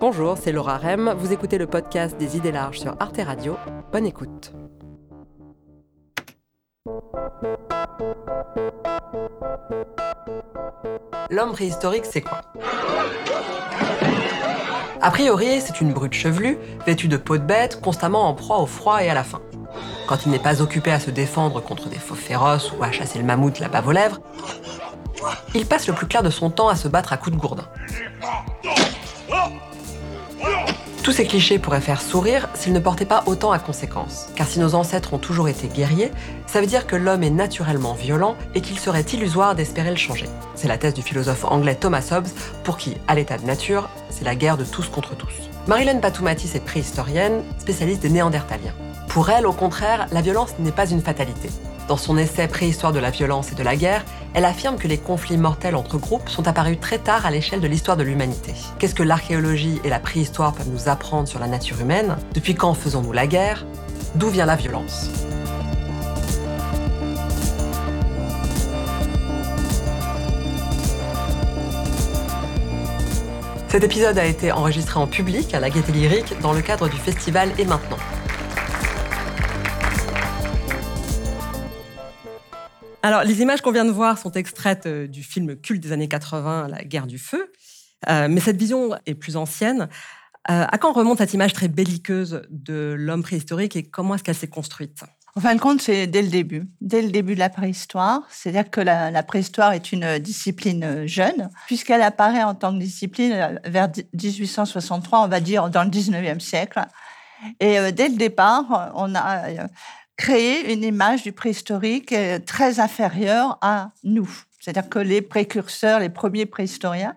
Bonjour, c'est Laura Rem. Vous écoutez le podcast des idées larges sur Arte Radio. Bonne écoute. L'homme préhistorique, c'est quoi? A priori, c'est une brute chevelue, vêtue de peau de bête, constamment en proie au froid et à la faim. Quand il n'est pas occupé à se défendre contre des fauves féroces ou à chasser le mammouth la bave aux lèvres, il passe le plus clair de son temps à se battre à coups de gourdin. Tous ces clichés pourraient faire sourire s'ils ne portaient pas autant à conséquence. Car si nos ancêtres ont toujours été guerriers, ça veut dire que l'homme est naturellement violent et qu'il serait illusoire d'espérer le changer. C'est la thèse du philosophe anglais Thomas Hobbes, pour qui, à l'état de nature, c'est la guerre de tous contre tous. Marilyn Patoumatis est préhistorienne, spécialiste des néandertaliens. Pour elle, au contraire, la violence n'est pas une fatalité. Dans son essai Préhistoire de la violence et de la guerre, elle affirme que les conflits mortels entre groupes sont apparus très tard à l'échelle de l'histoire de l'humanité. Qu'est-ce que l'archéologie et la préhistoire peuvent nous apprendre sur la nature humaine? Depuis quand faisons-nous la guerre? D'où vient la violence? Cet épisode a été enregistré en public à la Gaîté Lyrique dans le cadre du festival Et maintenant Alors, les images qu'on vient de voir sont extraites euh, du film culte des années 80, La guerre du feu. Euh, mais cette vision est plus ancienne. Euh, à quand remonte cette image très belliqueuse de l'homme préhistorique et comment est-ce qu'elle s'est construite? En fin de compte, c'est dès le début, dès le début de la préhistoire. C'est-à-dire que la, préhistoire est une discipline jeune, puisqu'elle apparaît en tant que discipline vers 1863, on va dire dans le 19e siècle. Et dès le départ, on a créer une image du préhistorique euh, très inférieure à nous. C'est-à-dire que les précurseurs, les premiers préhistoriens,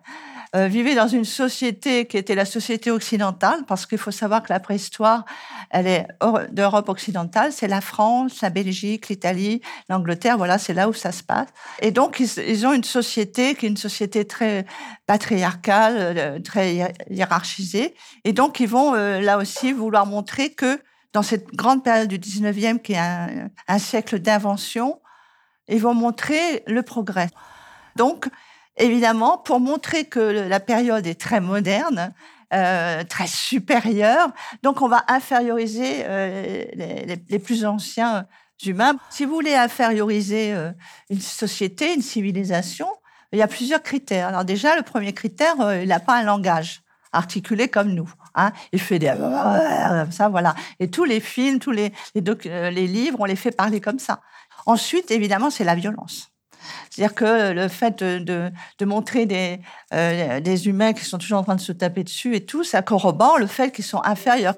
euh, vivaient dans une société qui était la société occidentale, parce qu'il faut savoir que la préhistoire, elle est d'Europe occidentale, c'est la France, la Belgique, l'Italie, l'Angleterre, voilà, c'est là où ça se passe. Et donc, ils, ont une société qui est une société très patriarcale, euh, très hiérarchisée, et donc ils vont là aussi vouloir montrer que dans cette grande période du 19e qui est un, siècle d'invention, ils vont montrer le progrès. Donc, évidemment, pour montrer que la période est très moderne, euh, très supérieure, donc on va inférioriser euh, les, plus anciens humains. Si vous voulez inférioriser euh, une société, une civilisation, il y a plusieurs critères. Alors déjà, le premier critère, il n'a pas un langage articulé comme nous. Hein. Il fait des ça, voilà. Et tous les films, tous les, euh, les, livres, on les fait parler comme ça. Ensuite, évidemment, c'est la violence. C'est-à-dire que le fait de, de, montrer des, euh, des humains qui sont toujours en train de se taper dessus et tout, ça corrobore le fait qu'ils sont inférieurs.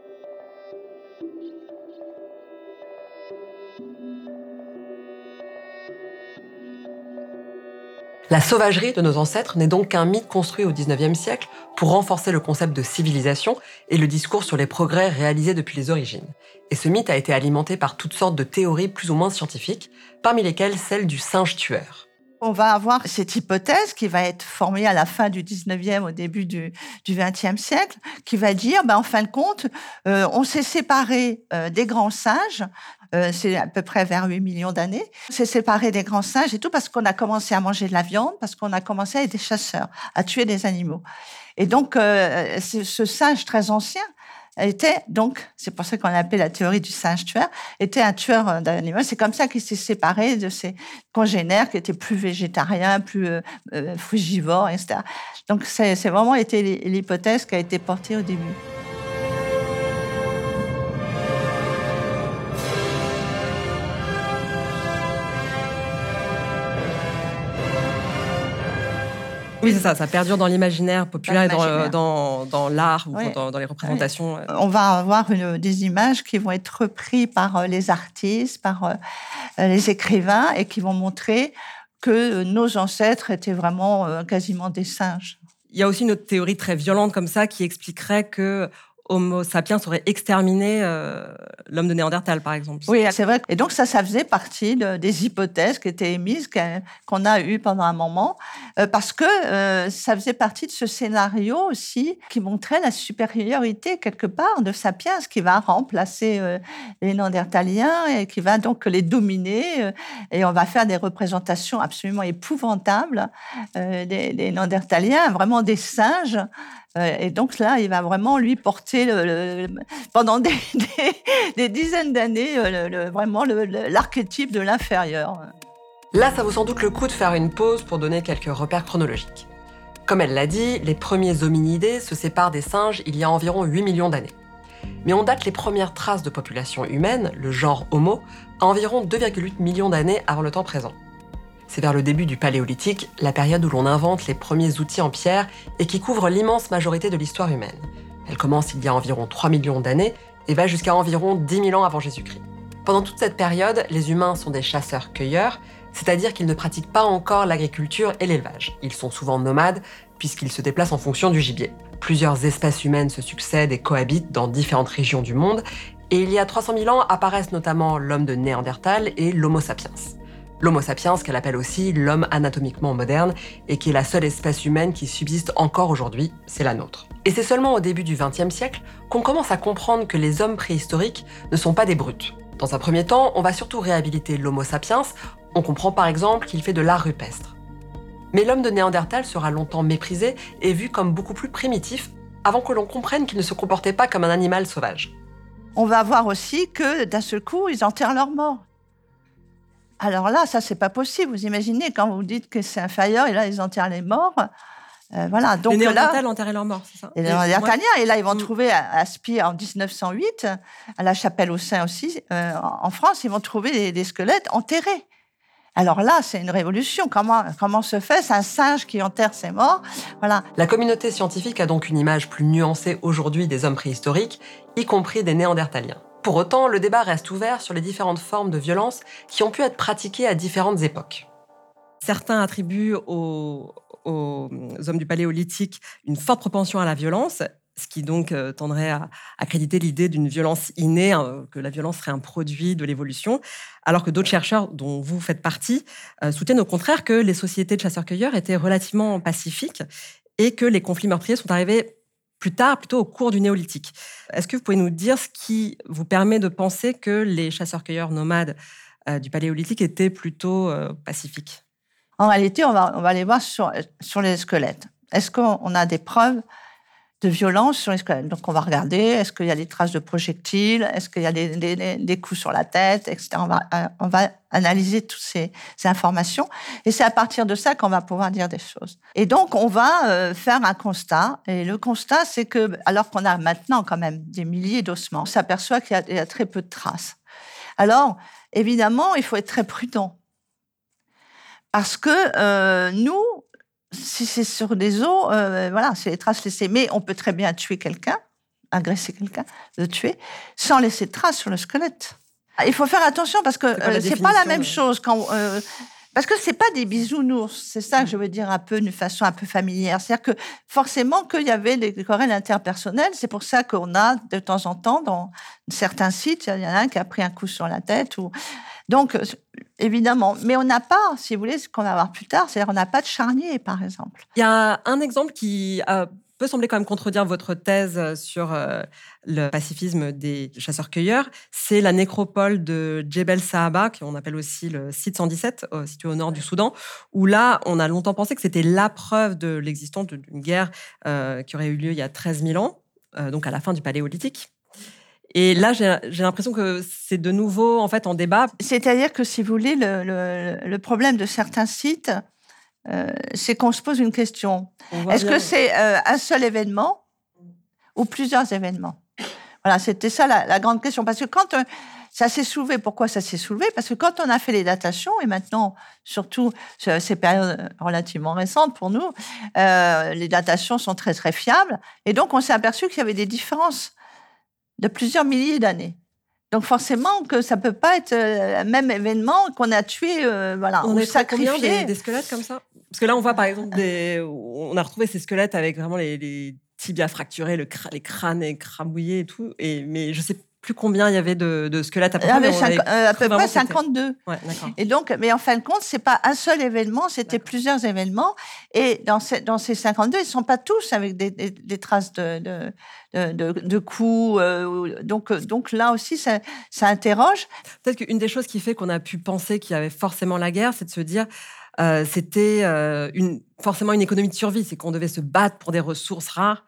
La sauvagerie de nos ancêtres n'est donc qu'un mythe construit au XIXe siècle pour renforcer le concept de civilisation et le discours sur les progrès réalisés depuis les origines. Et ce mythe a été alimenté par toutes sortes de théories plus ou moins scientifiques, parmi lesquelles celle du singe tueur. On va avoir cette hypothèse qui va être formée à la fin du 19e, au début du, du 20e siècle, qui va dire, ben, en fin de compte, euh, on s'est séparé euh, des grands singes euh, c'est à peu près vers 8 millions d'années. C'est séparé des grands singes et tout parce qu'on a commencé à manger de la viande, parce qu'on a commencé à être des chasseurs, à tuer des animaux. Et donc, euh, ce singe très ancien était donc, c'est pour ça qu'on l'appelle la théorie du singe tueur, était un tueur euh, d'animaux. C'est comme ça qu'il s'est séparé de ses congénères qui étaient plus végétariens, plus frugivores, etc. Donc, c'est vraiment été l'hypothèse qui a été portée au début. Oui, c'est ça, ça perdure dans l'imaginaire populaire et dans, dans, l'art ou dans, les représentations. Euh. On va avoir une, des images qui vont être reprises par euh, les artistes, par euh, les écrivains et qui vont montrer que nos ancêtres étaient vraiment quasiment des singes. Il y a aussi une autre théorie très violente comme ça qui expliquerait que Homo sapiens aurait exterminé euh, l'homme de Néandertal, par exemple. Oui, c'est vrai. Et donc ça, ça faisait partie des hypothèses qui étaient émises, qu'on a eues pendant un moment, euh, parce que euh, ça faisait partie de ce scénario aussi qui montrait la supériorité quelque part de sapiens, qui va remplacer les Néandertaliens et qui va donc les dominer. et on va faire des représentations absolument épouvantables des, Néandertaliens, vraiment des singes et donc là, il va vraiment lui porter pendant des, dizaines d'années vraiment l'archétype de l'inférieur. Là, ça vaut sans doute le coup de faire une pause pour donner quelques repères chronologiques. Comme elle l'a dit, les premiers hominidés se séparent des singes il y a environ 8 millions d'années. Mais on date les premières traces de population humaine, le genre Homo, à environ 2,8 millions d'années avant le temps présent. C'est vers le début du Paléolithique, la période où l'on invente les premiers outils en pierre et qui couvre l'immense majorité de l'histoire humaine. Elle commence il y a environ 3 millions d'années et va jusqu'à environ 10 000 ans avant Jésus-Christ. Pendant toute cette période, les humains sont des chasseurs-cueilleurs, c'est-à-dire qu'ils ne pratiquent pas encore l'agriculture et l'élevage. Ils sont souvent nomades puisqu'ils se déplacent en fonction du gibier. Plusieurs espèces humaines se succèdent et cohabitent dans différentes régions du monde, et il y a 300 000 ans apparaissent notamment l'homme de Néandertal et l'Homo sapiens. L'Homo sapiens, qu'elle appelle aussi l'homme anatomiquement moderne, et qui est la seule espèce humaine qui subsiste encore aujourd'hui, c'est la nôtre. Et c'est seulement au début du XXe siècle qu'on commence à comprendre que les hommes préhistoriques ne sont pas des brutes. Dans un premier temps, on va surtout réhabiliter l'Homo sapiens. On comprend par exemple qu'il fait de l'art rupestre. Mais l'homme de Néandertal sera longtemps méprisé et vu comme beaucoup plus primitif avant que l'on comprenne qu'il ne se comportait pas comme un animal sauvage. On va voir aussi que d'un seul coup, ils enterrent leurs morts. Alors là, ça, c'est pas possible. Vous imaginez quand vous dites que c'est inférieur et là, ils enterrent les morts. Euh, voilà. Donc les Néandertals enterraient leurs morts, c'est ça Les Néandertaliens. Et là, ils vont mm. trouver à, Spire en 1908, à la Chapelle au Sein aussi, euh, en France, ils vont trouver des, squelettes enterrés. Alors là, c'est une révolution. Comment, comment se fait? C'est un singe qui enterre ses morts. Voilà. La communauté scientifique a donc une image plus nuancée aujourd'hui des hommes préhistoriques, y compris des Néandertaliens. Pour autant, le débat reste ouvert sur les différentes formes de violence qui ont pu être pratiquées à différentes époques. Certains attribuent aux, hommes du paléolithique une forte propension à la violence, ce qui donc euh, tendrait à accréditer l'idée d'une violence innée, hein, que la violence serait un produit de l'évolution, alors que d'autres chercheurs, dont vous faites partie, euh, soutiennent au contraire que les sociétés de chasseurs-cueilleurs étaient relativement pacifiques et que les conflits meurtriers sont arrivés plus tard, plutôt au cours du néolithique. Est-ce que vous pouvez nous dire ce qui vous permet de penser que les chasseurs-cueilleurs nomades euh, du paléolithique étaient plutôt euh, pacifiques? En réalité, on va, aller voir sur les squelettes. Est-ce qu'on a des preuves de violence sur les squelettes. Donc, on va regarder, est-ce qu'il y a des traces de projectiles, est-ce qu'il y a des, coups sur la tête, etc. On va, euh, on va analyser toutes ces, informations. Et c'est à partir de ça qu'on va pouvoir dire des choses. Et donc, on va euh, faire un constat. Et le constat, c'est que, alors qu'on a maintenant quand même des milliers d'ossements, on s'aperçoit qu'il y, a très peu de traces. Alors, évidemment, il faut être très prudent. Parce que euh, nous, si c'est sur des os, euh, voilà, c'est les traces laissées. Mais on peut très bien tuer quelqu'un, agresser quelqu'un, le tuer, sans laisser de traces sur le squelette. Il faut faire attention parce que c'est pas, euh, pas la même chose quand. Euh, parce que c'est pas des bisounours, c'est ça que je veux dire un peu d'une façon un peu familière. C'est-à-dire que forcément qu'il y avait des querelles interpersonnelles, c'est pour ça qu'on a de temps en temps dans certains sites, il y en a un qui a pris un coup sur la tête ou donc, évidemment. Mais on n'a pas, si vous voulez, ce qu'on va voir plus tard, c'est-à-dire on n'a pas de charnier, par exemple. Il y a un exemple qui euh, peut sembler quand même contredire votre thèse sur euh, le pacifisme des chasseurs-cueilleurs. C'est la nécropole de Djebel Sahaba, qu'on appelle aussi le site 117, situé au nord du Soudan, où là, on a longtemps pensé que c'était la preuve de l'existence d'une guerre euh, qui aurait eu lieu il y a 13 000 ans, donc à la fin du Paléolithique. Et là, j'ai l'impression que c'est de nouveau en fait en débat. C'est-à-dire que si vous voulez, le, problème de certains sites, euh, c'est qu'on se pose une question. Est-ce que c'est euh, un seul événement ou plusieurs événements? Voilà, c'était ça la, grande question. Parce que quand euh, ça s'est soulevé, pourquoi ça s'est soulevé? Parce que quand on a fait les datations, et maintenant, surtout ces périodes relativement récentes pour nous, les datations sont très très fiables. Et donc, on s'est aperçu qu'il y avait des différences de plusieurs milliers d'années. Donc forcément que ça peut pas être le même événement qu'on a tué, euh, voilà, on est sacrifié. Des, des, squelettes comme ça? Parce que là, on voit par exemple des, on a retrouvé ces squelettes avec vraiment les, tibias fracturés, le les crânes écrabouillés et tout. Et mais je sais plus combien il y avait de, squelettes à peu près. Euh, à peu près 52. et donc, mais en fin de compte, c'est pas un seul événement, c'était plusieurs événements. Et dans ces, dans ces 52, ils sont pas tous avec des, des, traces de, de, de, coups. Euh, donc, donc là aussi, ça, ça interroge. Peut-être qu'une des choses qui fait qu'on a pu penser qu'il y avait forcément la guerre, c'est de se dire. Euh, c'était une, forcément une économie de survie, c'est qu'on devait se battre pour des ressources rares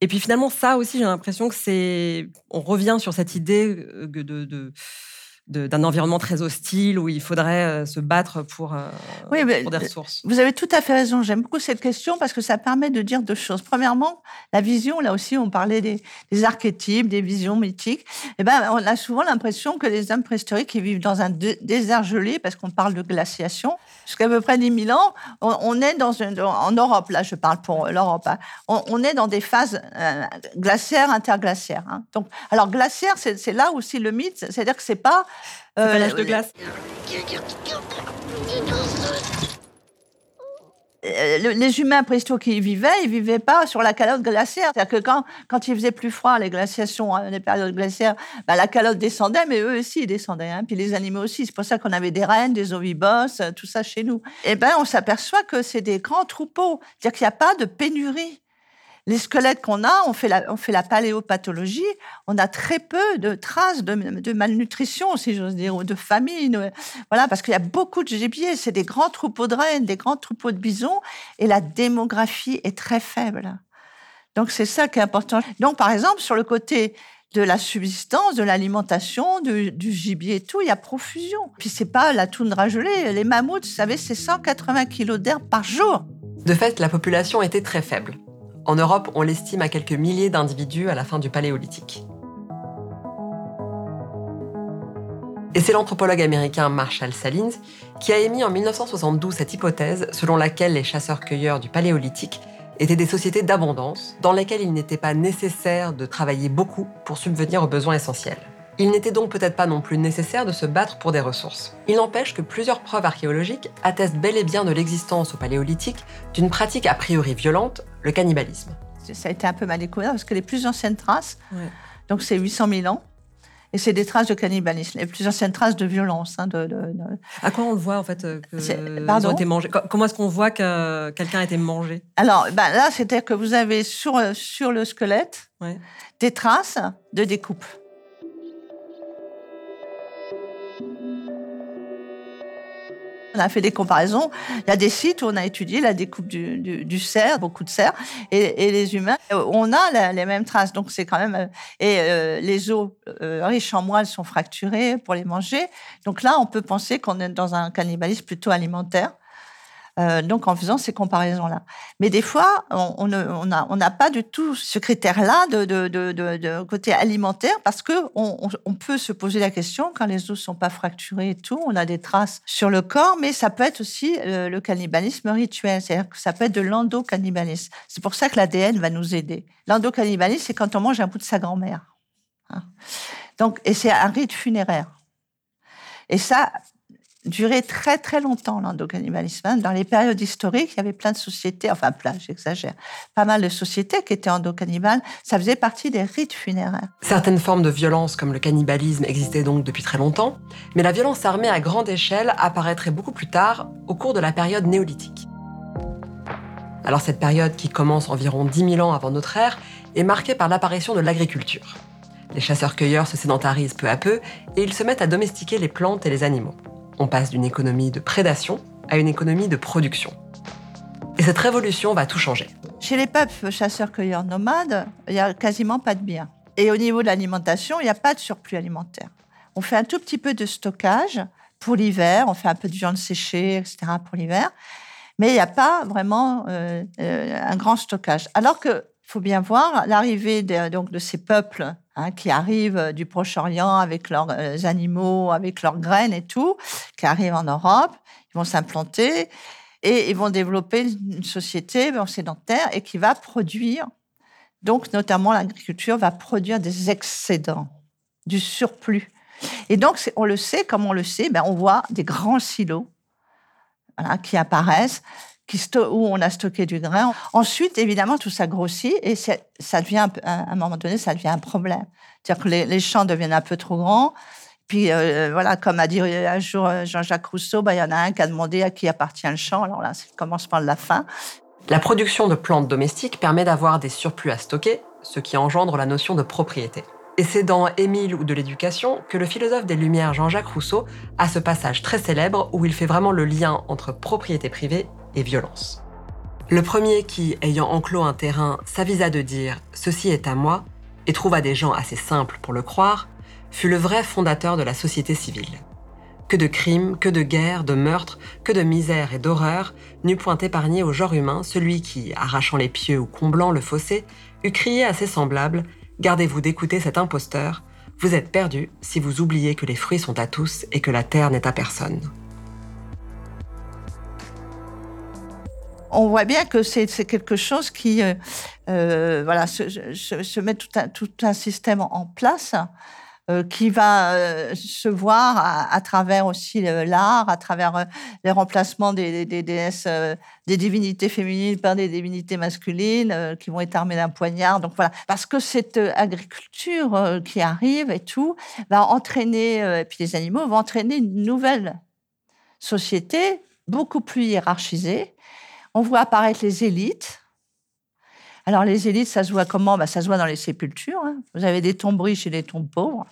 Et puis finalement, ça aussi, j'ai l'impression que c'est. On revient sur cette idée de, de d'un environnement très hostile où il faudrait euh, se battre pour, euh, oui, des ressources. Vous avez tout à fait raison. J'aime beaucoup cette question parce que ça permet de dire deux choses. Premièrement, la vision, là aussi, on parlait des, des archétypes, des visions mythiques. Eh ben, on a souvent l'impression que les hommes préhistoriques ils vivent dans un désert gelé parce qu'on parle de glaciation. Jusqu'à peu près 10 000 ans, on, est dans une, en Europe, là, je parle pour l'Europe, hein. on, est dans des phases euh, glaciaires, interglaciaires. Hein. Donc, alors glaciaire, c'est là aussi le mythe, c'est-à-dire que c'est pas euh, l'âge de glace. Euh, les humains préhistoriques qui y vivaient, ils vivaient pas sur la calotte glaciaire. C'est-à-dire que quand, quand il faisait plus froid, les glaciations, hein, les périodes glaciaires, bah, la calotte descendait, mais eux aussi, ils descendaient. Hein. Puis les animaux aussi. C'est pour ça qu'on avait des rennes, des ovibos, euh, tout ça chez nous. Et eh ben, on s'aperçoit que c'est des grands troupeaux. C'est-à-dire qu'il n'y a pas de pénurie les squelettes qu'on a, on fait, la, paléopathologie, on a très peu de traces de, malnutrition, si j'ose dire, ou de famine. Voilà, parce qu'il y a beaucoup de gibier, c'est des grands troupeaux de rennes, des grands troupeaux de bisons, et la démographie est très faible. Donc c'est ça qui est important. Donc par exemple, sur le côté de la subsistance, de l'alimentation, du, du, gibier et tout, il y a profusion. Puis c'est pas la toundra gelée. Les mammouths, vous savez, c'est 180 kilos d'herbe par jour. De fait, la population était très faible. En Europe, on l'estime à quelques milliers d'individus à la fin du Paléolithique. Et c'est l'anthropologue américain Marshall Salins qui a émis en 1972 cette hypothèse selon laquelle les chasseurs-cueilleurs du Paléolithique étaient des sociétés d'abondance dans lesquelles il n'était pas nécessaire de travailler beaucoup pour subvenir aux besoins essentiels. Il n'était donc peut-être pas non plus nécessaire de se battre pour des ressources. Il n'empêche que plusieurs preuves archéologiques attestent bel et bien de l'existence au Paléolithique d'une pratique a priori violente, le cannibalisme. Ça a été un peu mal découvert parce que les plus anciennes traces, donc c'est 800 000 ans, et c'est des traces de cannibalisme, les plus anciennes traces de violence. Hein, de, À quoi on le voit en fait euh, qu'ils ont été mangés? Comment est-ce qu'on voit que quelqu'un a été mangé? Alors ben là, c'est-à-dire que vous avez sur, sur le squelette des traces de découpe. On a fait des comparaisons. Il y a des sites où on a étudié la découpe du, cerf, beaucoup de cerfs, et, les humains. On a les mêmes traces, donc c'est quand même. Et euh, les os euh, riches en moelle sont fracturés pour les manger. Donc là, on peut penser qu'on est dans un cannibalisme plutôt alimentaire. Euh, donc en faisant ces comparaisons-là. Mais des fois, on n'a pas du tout ce critère-là de, côté alimentaire parce que on, peut se poser la question quand les os sont pas fracturés et tout, on a des traces sur le corps, mais ça peut être aussi euh, le cannibalisme rituel, c'est-à-dire que ça peut être de l'endocannibalisme. C'est pour ça que l'ADN va nous aider. L'endocannibalisme, c'est quand on mange un bout de sa grand-mère. Hein. Donc, et c'est un rite funéraire. Et ça, durer très très longtemps l'endocannibalisme. Dans les périodes historiques, il y avait plein de sociétés, enfin plein, j'exagère, pas mal de sociétés qui étaient endocannibales. Ça faisait partie des rites funéraires. Certaines formes de violence comme le cannibalisme existaient donc depuis très longtemps, mais la violence armée à grande échelle apparaîtrait beaucoup plus tard, au cours de la période néolithique. Alors cette période qui commence environ 10 000 ans avant notre ère est marquée par l'apparition de l'agriculture. Les chasseurs-cueilleurs se sédentarisent peu à peu et ils se mettent à domestiquer les plantes et les animaux. On passe d'une économie de prédation à une économie de production. Et cette révolution va tout changer. Chez les peuples chasseurs-cueilleurs nomades, il n'y a quasiment pas de biens. Et au niveau de l'alimentation, il n'y a pas de surplus alimentaire. On fait un tout petit peu de stockage pour l'hiver, on fait un peu de viande séchée, etc. pour l'hiver, mais il n'y a pas vraiment euh, euh, un grand stockage. Alors que faut bien voir l'arrivée de, donc de ces peuples hein, qui arrivent du Proche-Orient avec leurs euh, animaux, avec leurs graines et tout, qui arrivent en Europe, ils vont s'implanter et ils vont développer une société sédentaire et qui va produire, donc notamment l'agriculture va produire des excédents, du surplus. Et donc, on le sait, comme on le sait, ben, on voit des grands silos qui apparaissent où on a stocké du grain. Ensuite, évidemment, tout ça grossit et ça devient, à un moment donné, ça devient un problème. C'est-à-dire que les, champs deviennent un peu trop grands. Puis euh, voilà, comme a dit un jour euh, Jean-Jacques Rousseau, bah, il y en a un qui a demandé à qui appartient le champ. Alors là, c'est le commencement la fin. La production de plantes domestiques permet d'avoir des surplus à stocker, ce qui engendre la notion de propriété. Et c'est dans Émile ou de l'éducation que le philosophe des Lumières Jean-Jacques Rousseau a ce passage très célèbre où il fait vraiment le lien entre propriété privée et violence. Le premier qui, ayant enclos un terrain, s'avisa de dire ⁇ Ceci est à moi ⁇ et trouva des gens assez simples pour le croire, fut le vrai fondateur de la société civile. Que de crimes, que de guerres, de meurtres, que de misères et d'horreurs n'eût point épargné au genre humain celui qui, arrachant les pieux ou comblant le fossé, eût crié à ses semblables Gardez-vous d'écouter cet imposteur, vous êtes perdu si vous oubliez que les fruits sont à tous et que la terre n'est à personne. On voit bien que c'est quelque chose qui euh, euh, voilà, se, met tout un, système en place qui va euh, se voir à, travers aussi l'art, à travers euh, les remplacements des, des, déesses, des divinités féminines par des divinités masculines qui vont être armées d'un poignard. Donc voilà, parce que cette agriculture qui arrive et tout va entraîner, et puis les animaux vont entraîner une nouvelle société beaucoup plus hiérarchisée. On voit apparaître les élites alors, les élites, ça se voit comment? Bah, Ça se voit dans les sépultures. Hein. Vous avez des tombes riches et des tombes pauvres.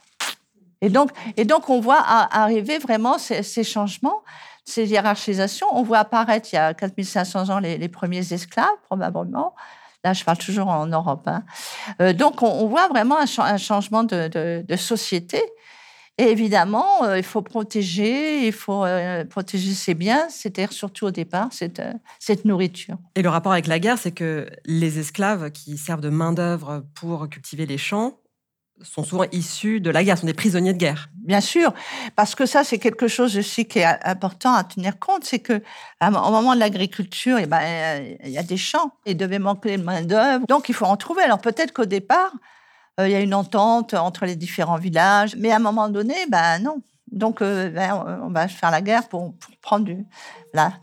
Et donc, et donc on voit arriver vraiment ces, changements, ces hiérarchisations. On voit apparaître, il y a 4500 ans, les, premiers esclaves, probablement. Là, je parle toujours en Europe. Hein. Euh, donc, on, voit vraiment un, changement de, société. Et évidemment, euh, il faut protéger, il faut euh, protéger ses biens, c'est-à-dire surtout au départ cette, euh, cette nourriture. Et le rapport avec la guerre, c'est que les esclaves qui servent de main-d'œuvre pour cultiver les champs sont souvent issus de la guerre, sont des prisonniers de guerre. Bien sûr, parce que ça, c'est quelque chose aussi qui est important à tenir compte, c'est que au moment de l'agriculture, eh ben, il y a des champs, il devait manquer de main-d'œuvre, donc il faut en trouver. Alors peut-être qu'au départ, il y a une entente entre les différents villages. Mais à un moment donné, ben non. Donc, euh, ben, on va faire la guerre pour, prendre du,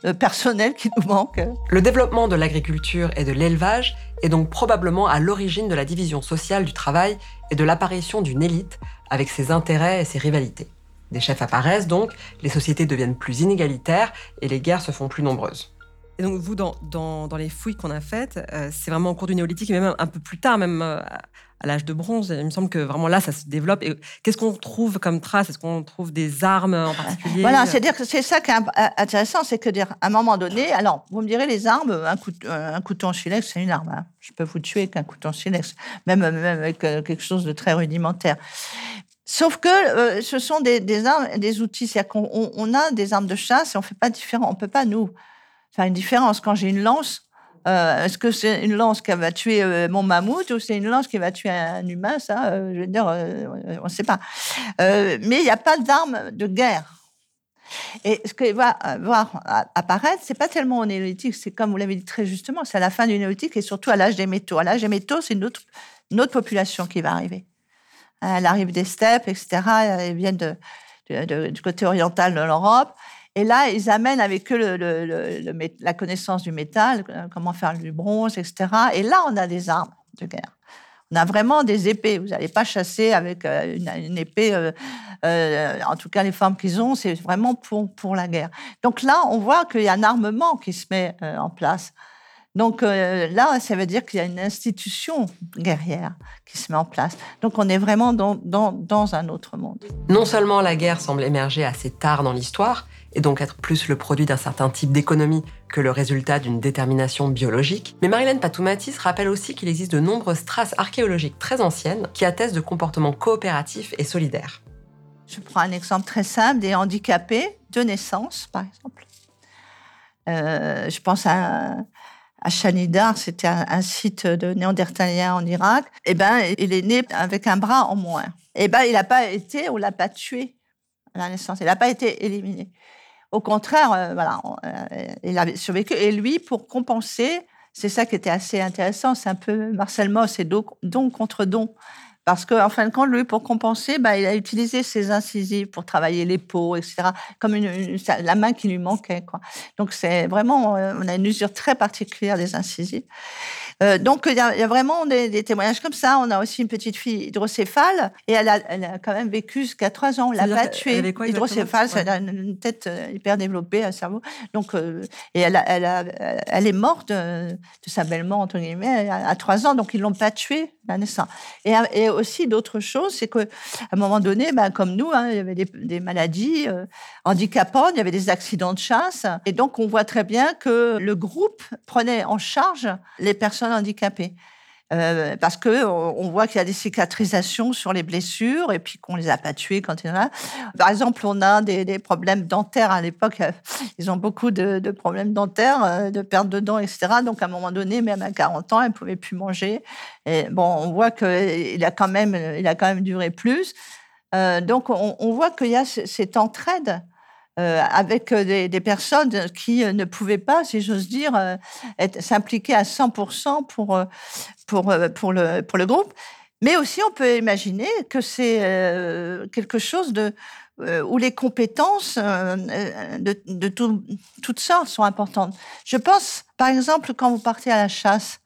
le personnel qui nous manque. Le développement de l'agriculture et de l'élevage est donc probablement à l'origine de la division sociale du travail et de l'apparition d'une élite avec ses intérêts et ses rivalités. Des chefs apparaissent donc, les sociétés deviennent plus inégalitaires et les guerres se font plus nombreuses. Et donc, vous, dans, dans, les fouilles qu'on a faites, euh, c'est vraiment au cours du néolithique, mais même un peu plus tard, même euh, à l'âge de bronze, il me semble que vraiment là, ça se développe. Et qu'est-ce qu'on trouve comme trace Est-ce qu'on trouve des armes en particulier? Voilà, c'est-à-dire que c'est ça qui est intéressant, c'est que dire, à un moment donné, alors, vous me direz, les armes, un, couteau, un couteau en silex, c'est une arme. Hein. Je peux vous tuer avec un couteau en silex, même, même avec euh, quelque chose de très rudimentaire. Sauf que ce sont des, des, armes, des outils. C'est-à-dire qu'on on a des armes de chasse et on fait pas différent. On peut pas, nous, faire une différence. Quand j'ai une lance, euh, est-ce que c'est une lance qui va tuer euh, mon mammouth ou c'est une lance qui va tuer un, humain Ça, euh, je veux dire, on ne sait pas. mais il n'y a pas d'armes de guerre. Et ce que va voir apparaître, c'est pas tellement au néolithique, c'est comme vous l'avez dit très justement, c'est à la fin du néolithique et surtout à l'âge des métaux. À l'âge des métaux, c'est une autre, population qui va arriver. Elle arrive des steppes, etc. Elle vient du côté oriental de l'Europe. Et là, ils amènent avec eux la connaissance du métal, euh, comment faire du bronze, etc. Et là, on a des armes de guerre. On a vraiment des épées. Vous n'allez pas chasser avec euh, une, épée. Euh, en tout cas, les formes qu'ils ont, c'est vraiment pour, pour la guerre. Donc là, on voit qu'il y a un armement qui se met en place. Donc là, ça veut dire qu'il y a une institution guerrière qui se met en place. Donc on est vraiment dans, dans, dans un autre monde. Non seulement la guerre semble émerger assez tard dans l'histoire, et donc être plus le produit d'un certain type d'économie que le résultat d'une détermination biologique. Mais Marilène Patoumatis rappelle aussi qu'il existe de nombreuses traces archéologiques très anciennes qui attestent de comportements coopératifs et solidaires. Je prends un exemple très simple, des handicapés de naissance, par exemple. Euh, je pense à, à Chanidar, c'était un, site de néandertaliens en Irak. Eh ben, il est né avec un bras en moins. Eh ben, il n'a pas été, on l'a pas tué à la naissance. Il n'a pas été éliminé. Au contraire, euh, voilà, euh, il a survécu. Et lui, pour compenser, c'est ça qui était assez intéressant. C'est un peu Marcel Moss et don, contre don. Parce qu'en fin de compte, lui, pour compenser, bah, il a utilisé ses incisives pour travailler les peaux, etc., comme une, la main qui lui manquait. Quoi. Donc, c'est vraiment, euh, on a une usure très particulière des incisives. Euh, donc, il y, a, vraiment des, témoignages comme ça. On a aussi une petite fille hydrocéphale et elle a, elle a quand même vécu jusqu'à trois ans. On l'a pas tuée. Hydrocéphale, c'est une tête euh, hyper développée, un cerveau. Donc, euh, et elle, elle, a, elle, est morte de, sa belle-mort, entre guillemets, à, trois ans. Donc, ils l'ont pas tuée la naissance. Et, et aussi d'autres choses. C'est qu'à un moment donné, ben, comme nous, hein, il y avait des, maladies euh, handicapantes, il y avait des accidents de chasse. Et donc, on voit très bien que le groupe prenait en charge les personnes handicapées. Euh, parce que on voit qu'il y a des cicatrisations sur les blessures et puis qu'on les a pas tuées quand il y en a. Par exemple, on a des, problèmes dentaires à l'époque. Euh, ils ont beaucoup de, problèmes dentaires, euh, de perte de dents, etc. Donc à un moment donné, même à 40 ans, elle pouvait plus manger. Bon, on voit qu'il a quand même, il a quand même duré plus. Donc on, on voit qu'il y a cette entraide euh, avec euh, des, personnes qui euh, ne pouvaient pas, si j'ose dire, s'impliquer à 100% pour, pour, pour, le, pour le groupe. Mais aussi, on peut imaginer que c'est quelque chose de, où les compétences de, de toutes sortes sont importantes. Je pense, par exemple, quand vous partez à la chasse,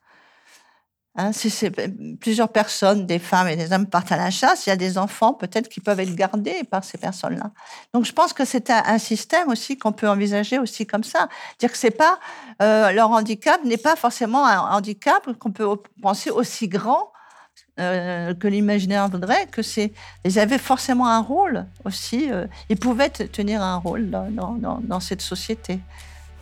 Hein, si c'est plusieurs personnes, des femmes et des hommes partent à la chasse, il y a des enfants peut-être qui peuvent être gardés par ces personnes-là. Donc je pense que c'est un, système aussi qu'on peut envisager aussi comme ça, dire que c'est pas euh, leur handicap n'est pas forcément un handicap qu'on peut penser aussi grand euh, que l'imaginaire voudrait, que c'est ils avaient forcément un rôle aussi, euh, ils pouvaient tenir un rôle dans cette société.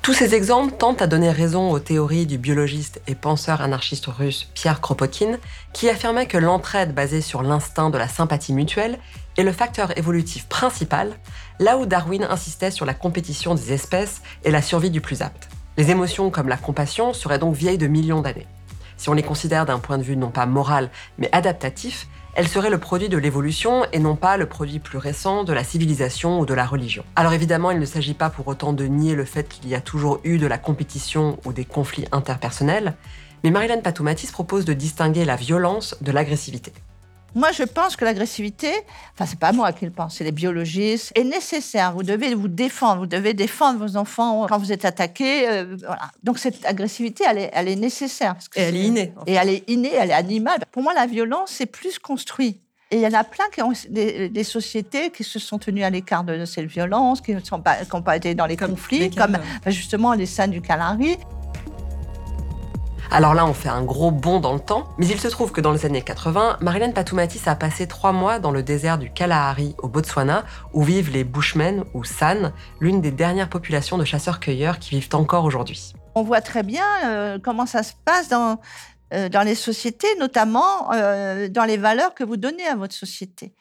Tous ces exemples tentent à donner raison aux théories du biologiste et penseur anarchiste russe Pierre Kropotkin, qui affirmait que l'entraide basée sur l'instinct de la sympathie mutuelle est le facteur évolutif principal, là où Darwin insistait sur la compétition des espèces et la survie du plus apte. Les émotions comme la compassion seraient donc vieilles de millions d'années. Si on les considère d'un point de vue non pas moral mais adaptatif, elle serait le produit de l'évolution et non pas le produit plus récent de la civilisation ou de la religion. Alors évidemment, il ne s'agit pas pour autant de nier le fait qu'il y a toujours eu de la compétition ou des conflits interpersonnels, mais Marilyn Patoumatis propose de distinguer la violence de l'agressivité. Moi, je pense que l'agressivité, enfin, c'est pas moi qui le pense, c'est les biologistes, est nécessaire. Vous devez vous défendre, vous devez défendre vos enfants quand vous êtes attaqué. Euh, voilà. Donc, cette agressivité, elle est, elle est nécessaire. et elle est innée. Et elle est innée, elle est animale. Pour moi, la violence, c'est plus construit. Et il y en a plein qui ont des, sociétés qui se sont tenues à l'écart de cette violence, qui n'ont pas, pas, été dans les conflits, comme justement les scènes du Calari. Alors là, on fait un gros bond dans le temps, mais il se trouve que dans les années 80, Marilyn Patoumatis a passé trois mois dans le désert du Kalahari au Botswana, où vivent les Bushmen ou San, l'une des dernières populations de chasseurs-cueilleurs qui vivent encore aujourd'hui. On voit très bien euh, comment ça se passe dans, euh, les sociétés, notamment euh, dans les valeurs que vous donnez à votre société.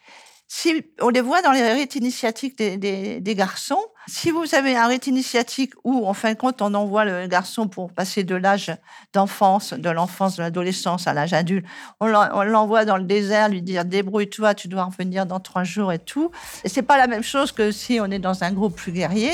Si on les voit dans les rites initiatiques des, garçons, si vous avez un rite initiatique où, en fin de compte, on envoie le garçon pour passer de l'âge d'enfance, de l'enfance, de l'adolescence à l'âge adulte, on l'envoie dans le désert, lui dire débrouille-toi, tu dois revenir dans trois jours et tout. Et c'est pas la même chose que si on est dans un groupe plus guerrier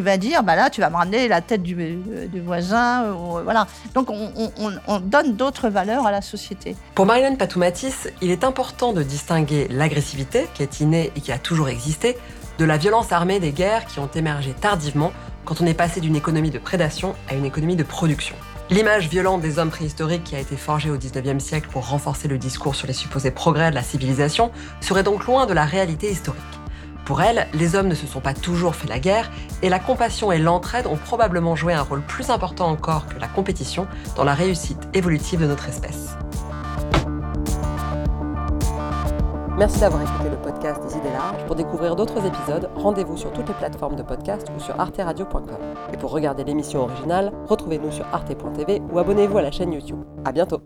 va dire bah là tu vas me ramener la tête du, du voisin voilà donc on, on, on donne d'autres valeurs à la société pour Marilyn Patoumatis il est important de distinguer l'agressivité qui est innée et qui a toujours existé de la violence armée des guerres qui ont émergé tardivement quand on est passé d'une économie de prédation à une économie de production. L'image violente des hommes préhistoriques qui a été forgée au 19e siècle pour renforcer le discours sur les supposés progrès de la civilisation serait donc loin de la réalité historique. Pour elle, les hommes ne se sont pas toujours fait la guerre et la compassion et l'entraide ont probablement joué un rôle plus important encore que la compétition dans la réussite évolutive de notre espèce. Merci d'avoir écouté le podcast des idées larges. Pour découvrir d'autres épisodes, rendez-vous sur toutes les plateformes de podcast ou sur arteradio.com. Et pour regarder l'émission originale, retrouvez-nous sur arte.tv ou abonnez-vous à la chaîne YouTube. À bientôt!